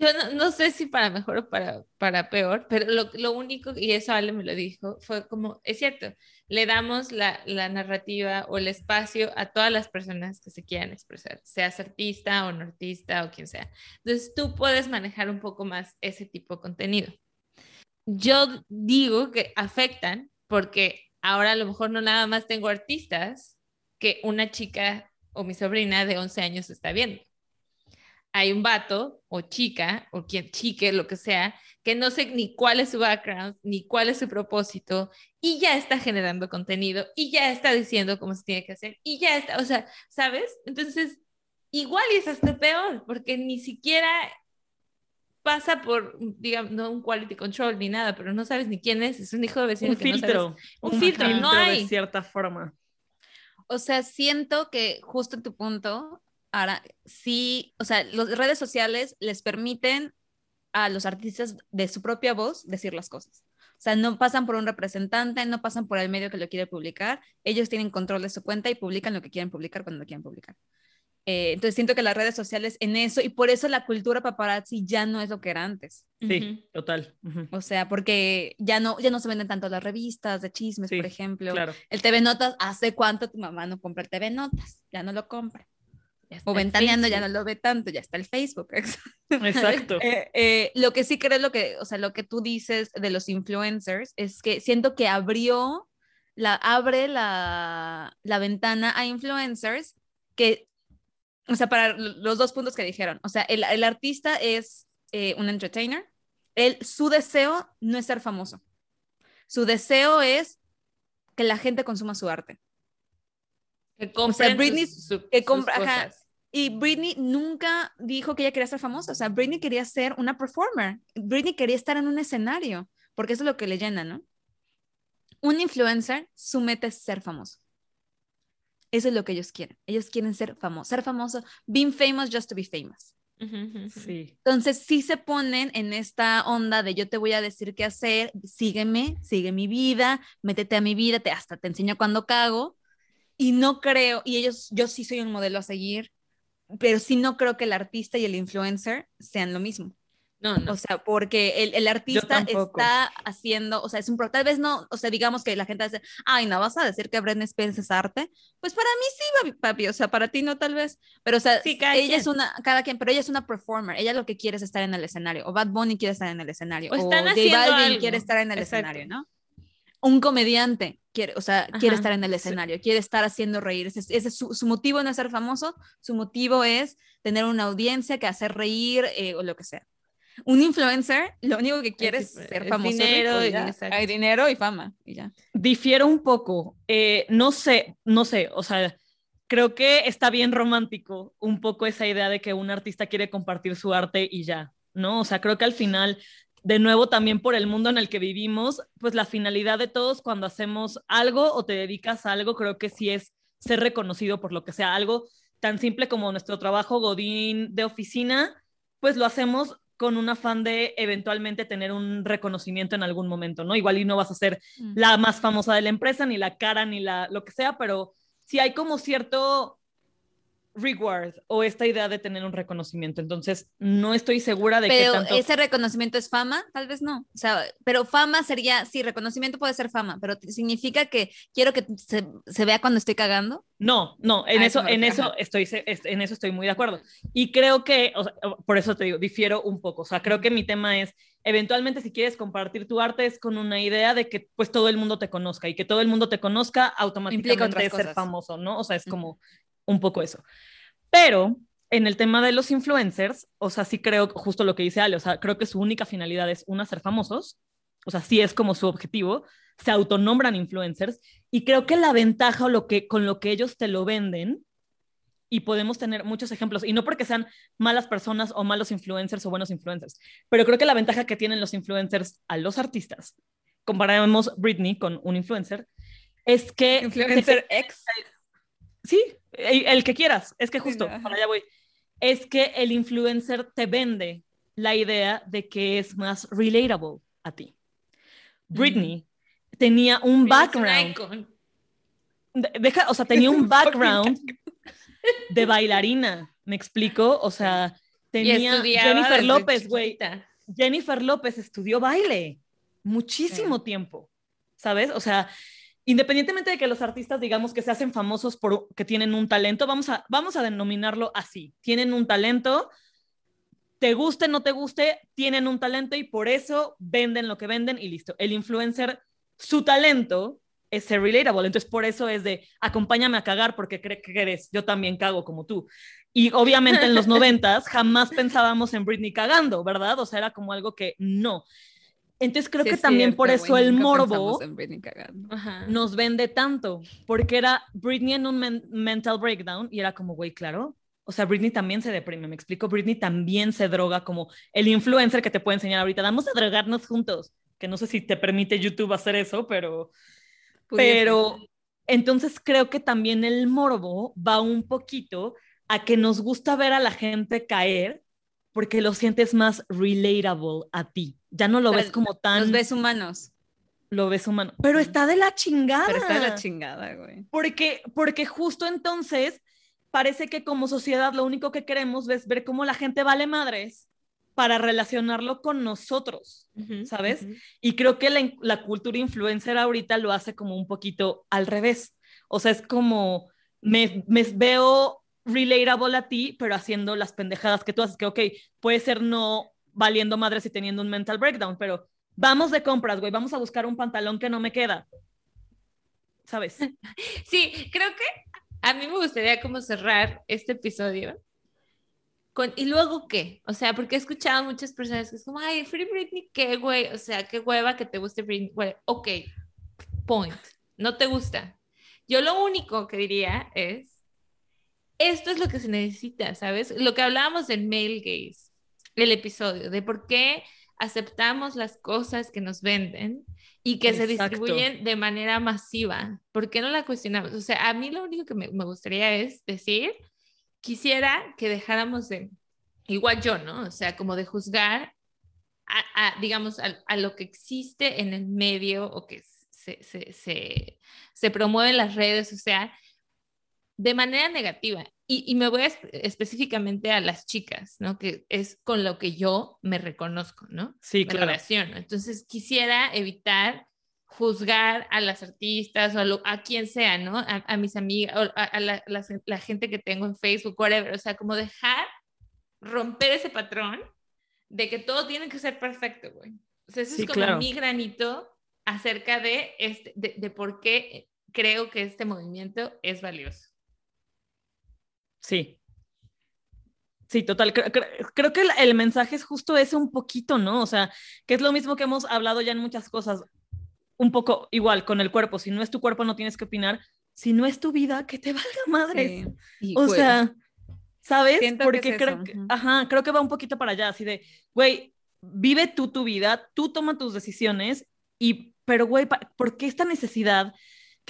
Yo no, sé si para mejor o para, para peor, pero lo, lo único, y eso Ale me lo dijo, fue como, es cierto, le damos la, la narrativa o el espacio a todas las personas que se quieran expresar, seas artista o no artista o quien sea. Entonces tú puedes manejar un poco más ese tipo de contenido. Yo digo que afectan porque ahora a lo mejor no nada más tengo artistas que una chica o mi sobrina de 11 años está viendo hay un vato o chica o quien chique, lo que sea, que no sé ni cuál es su background, ni cuál es su propósito, y ya está generando contenido, y ya está diciendo cómo se tiene que hacer, y ya está, o sea, ¿sabes? Entonces, igual y es hasta peor, porque ni siquiera pasa por, digamos, no un quality control ni nada, pero no sabes ni quién es, es un hijo de vecino Un que no filtro. sabes. Un filtro, no de hay. cierta forma. O sea, siento que justo en tu punto, ahora sí, o sea, las redes sociales les permiten a los artistas de su propia voz decir las cosas. O sea, no pasan por un representante, no pasan por el medio que lo quiere publicar. Ellos tienen control de su cuenta y publican lo que quieren publicar cuando lo quieren publicar. Eh, entonces siento que las redes sociales en eso, y por eso la cultura paparazzi ya no es lo que era antes. Sí, total. O sea, porque ya no, ya no se venden tanto las revistas de chismes, Sí, por ejemplo. Claro. El TV Notas, ¿hace cuánto tu mamá no compra el TV Notas? Ya no lo compra. O ventaneando ya no lo ve tanto, ya está el Facebook. [laughs] Exacto. Eh, eh, lo que sí creo lo que, o sea, lo que tú dices de los influencers es que siento que abrió, la, abre la, la ventana a influencers que, o sea, para los dos puntos que dijeron, o sea, el, el artista es eh, un entertainer, él, su deseo no es ser famoso, su deseo es que la gente consuma su arte. Que compren Britney- sus- su- que compra- ajá. Y Britney nunca dijo que ella quería ser famosa, o sea, Britney quería ser una performer, Britney quería estar en un escenario, porque eso es lo que le llena, ¿no? Un influencer, su meta es ser famoso. Eso es lo que ellos quieren. Ellos quieren ser famosos. Ser famoso, being famous just to be famous. Sí. Entonces, sí se ponen en esta onda de yo te voy a decir qué hacer, sígueme, sigue mi vida, métete a mi vida, te, hasta te enseño cuando cago. Y no creo, y ellos, yo sí soy un modelo a seguir, pero sí no creo que el artista y el influencer sean lo mismo. No, no. O sea, porque el, el artista está haciendo, o sea, es un, pro- tal vez no, o sea, digamos que la gente dice, ay, no vas a decir que Britney Spears es arte. Pues para mí sí, papi, o sea, para ti no tal vez, pero o sea, Sí, ella quien. es una, cada quien, pero ella es una performer, ella lo que quiere es estar en el escenario, o Bad Bunny quiere estar en el escenario, O o, están J haciendo Balvin algo. quiere estar en el Exacto. escenario, ¿no? Un comediante quiere, o sea, quiere Ajá, estar en el sí. escenario, quiere estar haciendo reír. Ese, es- ese es su, su motivo no es ser famoso, su motivo es tener una audiencia que hacer reír eh, o lo que sea. Un influencer, lo único que quiere es, sí, ser es famoso. dinero y. Hay dinero y fama y ya. Difiero un poco. Eh, no sé, no sé, o sea, creo que está bien romántico un poco esa idea de que un artista quiere compartir su arte y ya, ¿no? O sea, creo que al final, de nuevo, también por el mundo en el que vivimos, pues la finalidad de todos cuando hacemos algo o te dedicas a algo, creo que sí es ser reconocido por lo que sea, algo tan simple como nuestro trabajo godín de oficina, pues lo hacemos con un afán de eventualmente tener un reconocimiento en algún momento, ¿no? Igual y no vas a ser la más famosa de la empresa, ni la cara, ni la lo que sea, pero sí hay como cierto reward o esta idea de tener un reconocimiento. Entonces, no estoy segura de Pero que tanto... ese reconocimiento es fama, tal vez no. O sea, pero fama sería, sí, reconocimiento puede ser fama, pero significa que quiero que se, se vea cuando estoy cagando. No, no, en A eso, en eso estoy, en eso estoy muy de acuerdo. Y creo que, o sea, por eso te digo, difiero un poco. O sea, creo que mi tema es, eventualmente si quieres compartir tu arte es con una idea de que pues todo el mundo te conozca y que todo el mundo te conozca automáticamente es ser famoso, ¿no? O sea, es como un poco eso. Pero en el tema de los influencers, o sea, sí creo justo lo que dice Ale, o sea, creo que su única finalidad es una, ser famosos, o sea, sí es como su objetivo, se autonombran influencers y creo que la ventaja o lo que con lo que ellos te lo venden y podemos tener muchos ejemplos y no porque sean malas personas o malos influencers o buenos influencers, pero creo que la ventaja que tienen los influencers a los artistas, comparamos Britney con un influencer, es que X. Sí, el, el que quieras. Es que justo, para allá voy. Es que el influencer te vende la idea de que es más relatable a ti. Britney tenía un background, deja, o sea, tenía un background [laughs] de bailarina. ¿Me explico? O sea, tenía Jennifer López, güey. Jennifer López estudió baile muchísimo tiempo, ¿sabes? O sea, independientemente de que los artistas digamos que se hacen famosos por que tienen un talento, vamos a, vamos a denominarlo así, tienen un talento, te guste, no te guste, tienen un talento y por eso venden lo que venden y listo. El influencer, su talento es ser relatable, entonces por eso es de acompáñame a cagar porque cree que eres, yo también cago como tú. Y obviamente en los [laughs] noventas jamás pensábamos en Britney cagando, ¿verdad? O sea, era como algo que no. Entonces creo Sí que también por cierto, eso güey, el morbo nos vende tanto, porque era Britney en un men- mental breakdown y era como, güey, claro. O sea, Britney también se deprime, me explico. Britney también se droga como el influencer que te puede enseñar ahorita. Vamos a drogarnos juntos. Que no sé si te permite YouTube hacer eso, pero Pudiese. pero entonces creo que también el morbo va un poquito a que nos gusta ver a la gente caer porque lo sientes más relatable a ti. Ya no lo Pero ves como tan Los ves humanos, lo ves humano, pero está de la chingada. pero está de la chingada, güey. porque porque justo entonces parece que como sociedad lo único que queremos es ver cómo la gente vale madres para relacionarlo con nosotros. ¿sabes? Y creo que la, la cultura influencer ahorita lo hace como un poquito al revés. O sea, es como, me, me veo relatable a ti, pero haciendo las pendejadas que tú haces, que ok, puede ser no valiendo madres y teniendo un mental breakdown, pero vamos de compras, güey, vamos a buscar un pantalón que no me queda. ¿Sabes? [laughs] Sí, creo que a mí me gustaría como cerrar este episodio con, ¿y luego qué? O sea, porque he escuchado muchas personas que es como, ay, Free Britney, ¿qué, güey? O sea, qué hueva que te guste Britney. Güey, ok, point. No te gusta. Yo lo único que diría es, esto es lo que se necesita, ¿sabes? Lo que hablábamos del male gaze, el episodio, de por qué aceptamos las cosas que nos venden y que se distribuyen de manera masiva. ¿Por qué no la cuestionamos? O sea, a mí lo único que me, me gustaría es decir, quisiera que dejáramos de, igual yo, ¿no? O sea, como de juzgar a, a, digamos, a, a, lo que existe en el medio o que se, se, se, se promueve en las redes, o sea, de manera negativa. Y, y me voy a, específicamente a las chicas, ¿no? Que es con lo que yo me reconozco, ¿no? Sí, claro. relaciono. Entonces quisiera evitar juzgar a las artistas o a, lo, a quien sea, ¿no? A, a mis amigas, o a, a la, la, la, gente que tengo en Facebook, whatever. O sea, como dejar romper ese patrón de que todo tiene que ser perfecto, güey. O sea, ese Sí, es como claro. mi granito acerca de, este, de, de por qué creo que este movimiento es valioso. Sí. Sí, total. Creo, creo, creo que el, el, mensaje es justo ese un poquito, ¿no? O sea, que es lo mismo que hemos hablado ya en muchas cosas. Un poco igual con el cuerpo. Si no es tu cuerpo, no tienes que opinar. Si no es tu vida, que te valga madres. Sí. [laughs] O sea, ¿sabes? Porque que es creo, que, ajá, creo que va un poquito para allá, así de, güey, vive tú tu vida, tú toma tus decisiones y, pero güey, ¿por qué esta necesidad?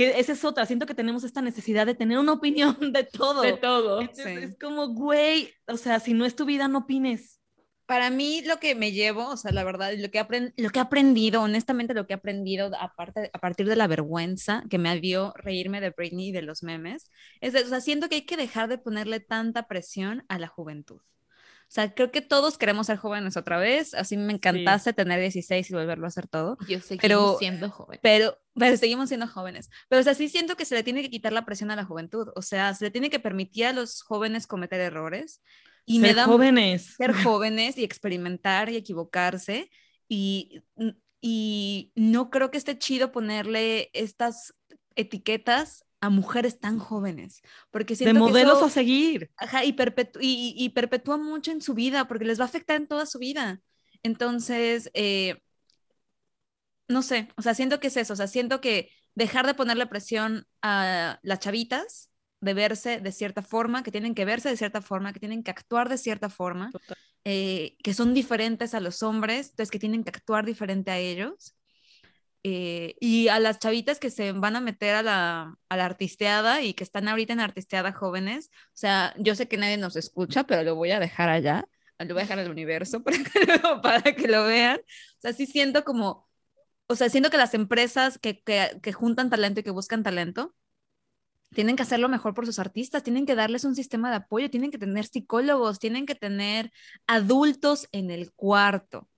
Que esa es otra, siento que tenemos esta necesidad de tener una opinión [laughs] de todo. De todo. Entonces, sí. Es como, güey, o sea, si no es tu vida, no opines. Para mí lo que me llevo, o sea, la verdad, lo que, lo que he aprendido, honestamente lo que he aprendido aparte, a partir de la vergüenza que me vio reírme de Britney y de los memes, es, de, o sea, siento que hay que dejar de ponerle tanta presión a la juventud. O sea, creo que todos queremos ser jóvenes otra vez. Así me encantase sí. tener 16 y volverlo a hacer todo. Yo seguimos pero, siendo jóvenes. Pero, pero seguimos siendo jóvenes. Pero, o sea, sí siento que se le tiene que quitar la presión a la juventud. O sea, se le tiene que permitir a los jóvenes cometer errores. Y ser me da jóvenes. Ser [laughs] jóvenes y experimentar y equivocarse. Y, y no creo que esté chido ponerle estas etiquetas a mujeres tan jóvenes, porque de modelos eso, a seguir. Ajá, y, perpetu y, y, perpetúa mucho en su vida, porque les va a afectar en toda su vida. Entonces, eh, no sé, o sea, siento que es eso, o sea, siento que dejar de ponerle presión a las chavitas de verse de cierta forma, que tienen que verse de cierta forma, que tienen que actuar de cierta forma, eh, que son diferentes a los hombres, entonces que tienen que actuar diferente a ellos. Eh, y a las chavitas que se van a meter a la, a la artisteada y que están ahorita en artisteada jóvenes, o sea, yo sé que nadie nos escucha, pero lo voy a dejar allá, lo voy a dejar al universo [laughs] para que, lo, para que lo vean. O sea, sí siento como, o sea, siento que las empresas que, que, que juntan talento y que buscan talento, tienen que hacerlo mejor por sus artistas, tienen que darles un sistema de apoyo, tienen que tener psicólogos, tienen que tener adultos en el cuarto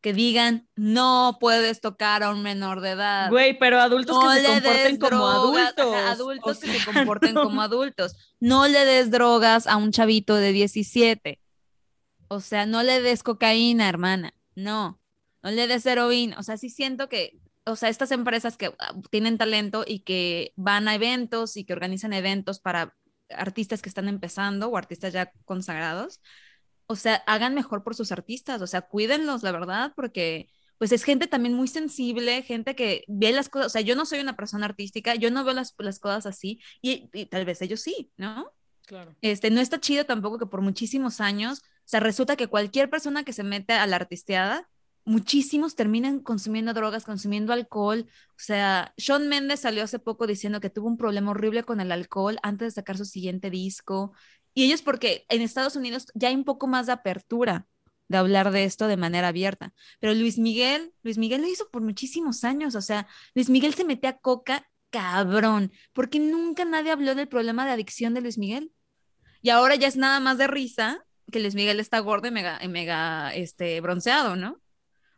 que digan, no puedes tocar a un menor de edad. Güey, pero adultos no que se le comporten des como drogas, adultos. adultos O que se comporten no. como adultos. No le des drogas a un chavito de 17. O sea, no le des cocaína, hermana. No. No le des heroína. O sea, sí siento que, o sea, estas empresas que ah, tienen talento y que van a eventos y que organizan eventos para artistas que están empezando o artistas ya consagrados, o sea, hagan mejor por sus artistas, o sea, cuídenlos, la verdad, porque pues es gente también muy sensible, gente que ve las cosas, o sea, yo no soy una persona artística, yo no veo las, las cosas así y, y tal vez ellos sí, ¿no? Claro. Este, no está chido tampoco que por muchísimos años, o sea, resulta que cualquier persona que se mete a la artisteada, muchísimos terminan consumiendo drogas, consumiendo alcohol. O sea, Shawn Mendes salió hace poco diciendo que tuvo un problema horrible con el alcohol antes de sacar su siguiente disco. Y ellos porque en Estados Unidos ya hay un poco más de apertura de hablar de esto de manera abierta. Pero Luis Miguel, Luis Miguel lo hizo por muchísimos años. O sea, Luis Miguel se metía a coca cabrón, porque nunca nadie habló del problema de adicción de Luis Miguel. Y ahora ya es nada más de risa que Luis Miguel está gordo y mega, y mega este, bronceado, ¿no?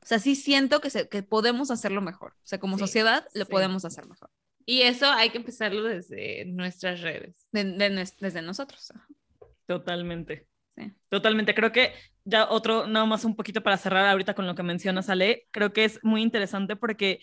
O sea, sí siento que, se- que podemos hacerlo mejor. O sea, como Sí, sociedad lo sí. podemos hacer mejor. Y eso hay que empezarlo desde nuestras redes. De- de desde nosotros. Totalmente. Sí. Totalmente. Creo que ya otro, nada más un poquito para cerrar ahorita con lo que mencionas, Ale, creo que es muy interesante porque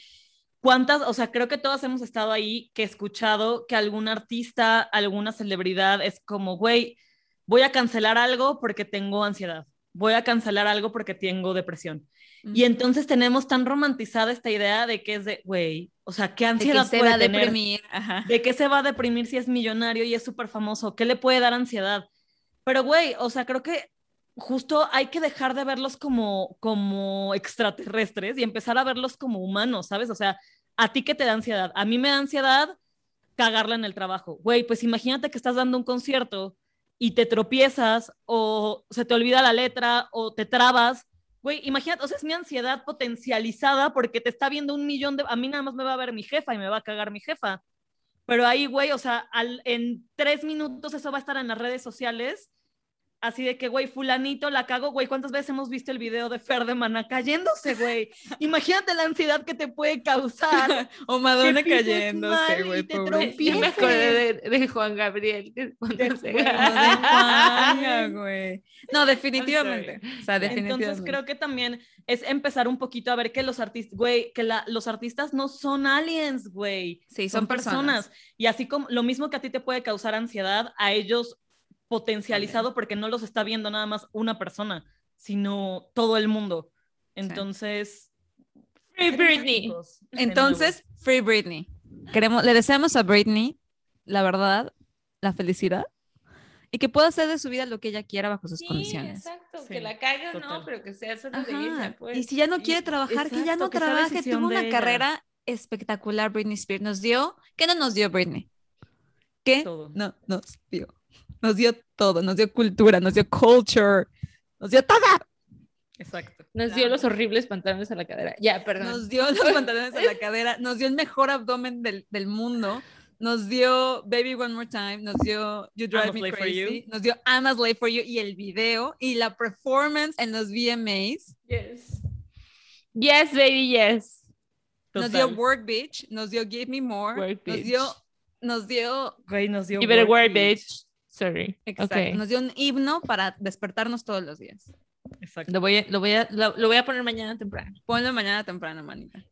cuántas, o sea, creo que todos hemos estado ahí que he escuchado que algún artista, alguna celebridad es como, güey, voy a cancelar algo porque tengo ansiedad, voy a cancelar algo porque tengo depresión. Y entonces tenemos tan romantizada esta idea de que es de, güey, o sea, ¿qué de que ansiedad se puede va a tener? deprimir. Ajá. ¿De qué se va a deprimir si es millonario y es súper famoso? ¿Qué le puede dar ansiedad? Pero, güey, o sea, creo que justo hay que dejar de verlos como, como extraterrestres y empezar a verlos como humanos, ¿sabes? O sea, ¿a ti qué te da ansiedad? A mí me da ansiedad cagarla en el trabajo. Güey, pues imagínate que estás dando un concierto y te tropiezas o se te olvida la letra o te trabas. Güey, imagínate, o sea, es mi ansiedad potencializada porque te está viendo un millón de... A mí nada más me va a ver mi jefa y me va a cagar mi jefa. Pero ahí, güey, o sea, en tres minutos eso va a estar en las redes sociales. Así de que, güey, fulanito la cago, güey. ¿Cuántas veces hemos visto el video de Fer de Maná cayéndose, güey? [laughs] Imagínate la ansiedad que te puede causar. [laughs] o Madonna cayéndose, güey. Yo me acordé de, de Juan Gabriel. que cuando De se- Juan [laughs] No, güey. Definitivamente. O sea, definitivamente. Entonces creo que también es empezar un poquito a ver que los artistas, güey, que la- los artistas no son aliens, güey. Sí, son personas. Y así como lo mismo que a ti te puede causar ansiedad, a ellos potencializado porque no los está viendo nada más una persona, sino todo el mundo. Entonces, Free Britney. Entonces, Free Britney. Queremos, le deseamos a Britney, la verdad, la felicidad y que pueda hacer de su vida lo que ella quiera bajo sus Sí, condiciones. exacto. Sí, que la cague o no, pero que sea solo de ella, pues. Y si ya no quiere trabajar, que ya exacto, no que trabaje. Tuvo una ella. carrera espectacular, Britney Spears. Nos dio, ¿qué no nos dio Britney? ¿Qué Todo. no nos dio? Nos dio todo, nos dio cultura, nos dio culture, nos dio todo. Exacto. Nos dio los horribles pantalones a la cadera. Ya, perdón. Nos dio los pantalones a la cadera, nos dio el mejor abdomen del, del mundo, nos dio Baby One More Time, nos dio You Drive Me Crazy, You. nos dio I'm a Slave for You y el video y la performance en los VMAs, Yes. Yes, baby, yes. nos dio. Work Bitch, nos dio Give Me More, Work nos dio, nos dio, Güey, nos dio You better work, work, bitch. Sorry. exacto, nos dio un himno para despertarnos todos los días. Exacto. Lo voy, a, lo, voy a, lo, lo voy a poner mañana temprano. Ponlo mañana temprano, manita.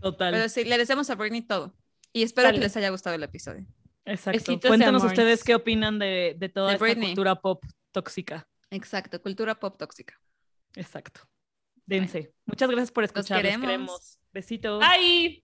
Total. Pero sí, le deseamos a Britney todo. Y espero que les haya gustado el episodio. Exacto. Besitos Cuéntanos ustedes qué opinan de, de toda De esta Britney. cultura pop tóxica. Exacto, cultura pop tóxica. Exacto. Dense. Muchas gracias por escuchar. Los queremos. queremos. Besitos. ¡Ay!